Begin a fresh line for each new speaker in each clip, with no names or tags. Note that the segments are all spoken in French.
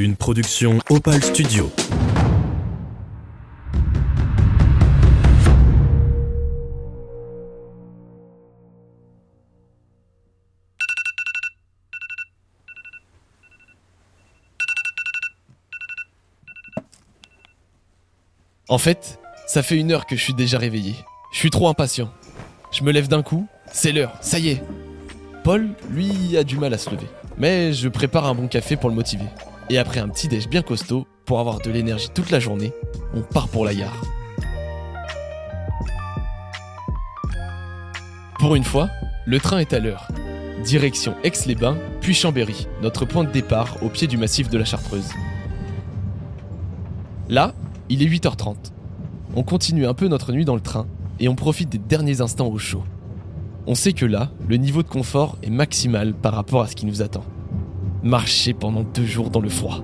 Une production Opal Studio.
En fait, ça fait une heure que je suis déjà réveillé. Je suis trop impatient. Je me lève d'un coup, c'est l'heure, ça y est. Paul, lui, a du mal à se lever. Mais je prépare un bon café pour le motiver. Et après un petit déj bien costaud, pour avoir de l'énergie toute la journée, on part pour la gare. Pour une fois, le train est à l'heure. Direction Aix-les-Bains, puis Chambéry, notre point de départ au pied du massif de la Chartreuse. Là, il est 8h30. On continue un peu notre nuit dans le train et on profite des derniers instants au chaud. On sait que là, le niveau de confort est maximal par rapport à ce qui nous attend. Marcher pendant deux jours dans le froid.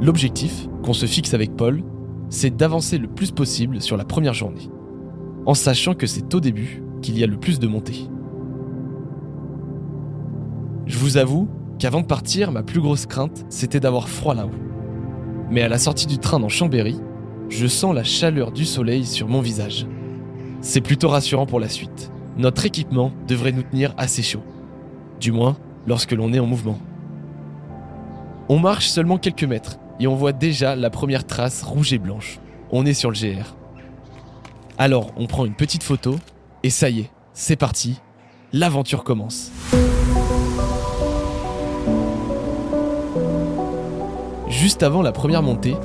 L'objectif qu'on se fixe avec Paul, c'est d'avancer le plus possible sur la première journée, en sachant que c'est au début qu'il y a le plus de montées. Je vous avoue qu'avant de partir, ma plus grosse crainte, c'était d'avoir froid là-haut. Mais à la sortie du train dans Chambéry, je sens la chaleur du soleil sur mon visage. C'est plutôt rassurant pour la suite. Notre équipement devrait nous tenir assez chaud. Du moins, lorsque l'on est en mouvement. On marche seulement quelques mètres et on voit déjà la première trace rouge et blanche. On est sur le GR. Alors, on prend une petite photo et ça y est, c'est parti. L'aventure commence. Juste avant la première montée,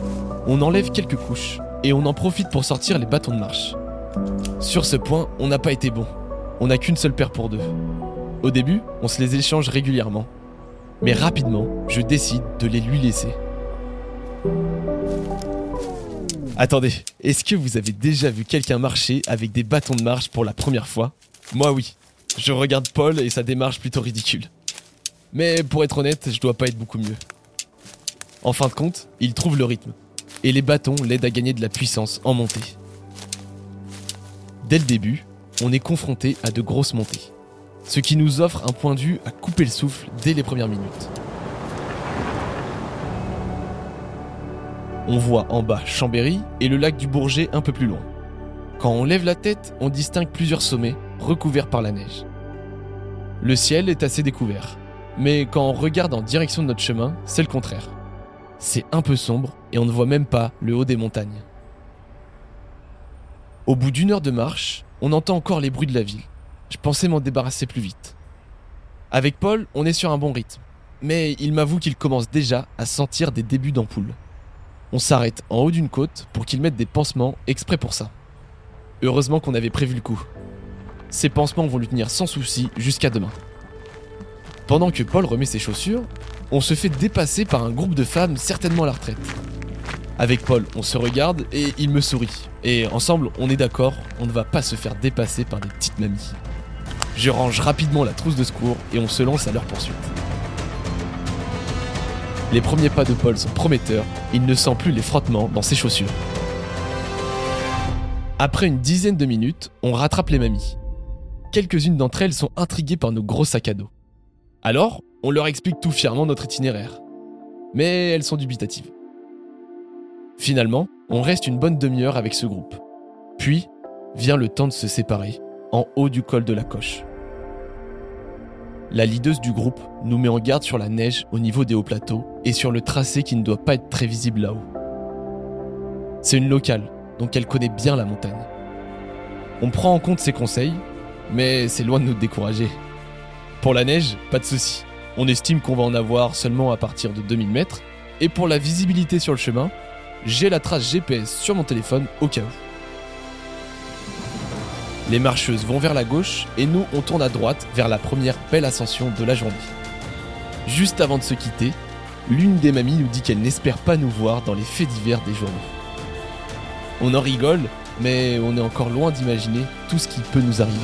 on enlève quelques couches et on en profite pour sortir les bâtons de marche. Sur ce point, on n'a pas été bon. On n'a qu'une seule paire pour deux. Au début, on se les échange régulièrement. Mais rapidement, je décide de les lui laisser. Attendez, est-ce que vous avez déjà vu quelqu'un marcher avec des bâtons de marche pour la première fois? Moi oui. Je regarde Paul et sa démarche plutôt ridicule. Mais pour être honnête, je dois pas être beaucoup mieux. En fin de compte, il trouve le rythme. Et les bâtons l'aident à gagner de la puissance en montée. Dès le début, on est confronté à de grosses montées. Ce qui nous offre un point de vue à couper le souffle dès les premières minutes. On voit en bas Chambéry et le lac du Bourget un peu plus loin. Quand on lève la tête, on distingue plusieurs sommets recouverts par la neige. Le ciel est assez découvert, mais quand on regarde en direction de notre chemin, c'est le contraire. C'est un peu sombre et on ne voit même pas le haut des montagnes. Au bout d'une heure de marche, on entend encore les bruits de la ville. Je pensais m'en débarrasser plus vite. Avec Paul, on est sur un bon rythme, mais il m'avoue qu'il commence déjà à sentir des débuts d'ampoule. On s'arrête en haut d'une côte pour qu'il mette des pansements exprès pour ça. Heureusement qu'on avait prévu le coup. Ces pansements vont lui tenir sans souci jusqu'à demain. Pendant que Paul remet ses chaussures, on se fait dépasser par un groupe de femmes certainement à la retraite. Avec Paul, on se regarde et il me sourit. Et ensemble, on est d'accord, on ne va pas se faire dépasser par des petites mamies. Je range rapidement la trousse de secours et on se lance à leur poursuite. Les premiers pas de Paul sont prometteurs, il ne sent plus les frottements dans ses chaussures. Après une dizaine de minutes, on rattrape les mamies. Quelques-unes d'entre elles sont intriguées par nos gros sacs à dos. Alors, on leur explique tout fièrement notre itinéraire. Mais elles sont dubitatives. Finalement, on reste une bonne demi-heure avec ce groupe. Puis, vient le temps de se séparer, en haut du col de la coche. La leaduse du groupe nous met en garde sur la neige au niveau des hauts plateaux et sur le tracé qui ne doit pas être très visible là-haut. C'est une locale, donc elle connaît bien la montagne. On prend en compte ses conseils, mais c'est loin de nous décourager. Pour la neige, pas de souci. On estime qu'on va en avoir seulement à partir de 2000 mètres, et pour la visibilité sur le chemin, j'ai la trace GPS sur mon téléphone au cas où. Les marcheuses vont vers la gauche et nous on tourne à droite vers la première belle ascension de la journée. Juste avant de se quitter, l'une des mamies nous dit qu'elle n'espère pas nous voir dans les faits divers des journaux. On en rigole, mais on est encore loin d'imaginer tout ce qui peut nous arriver.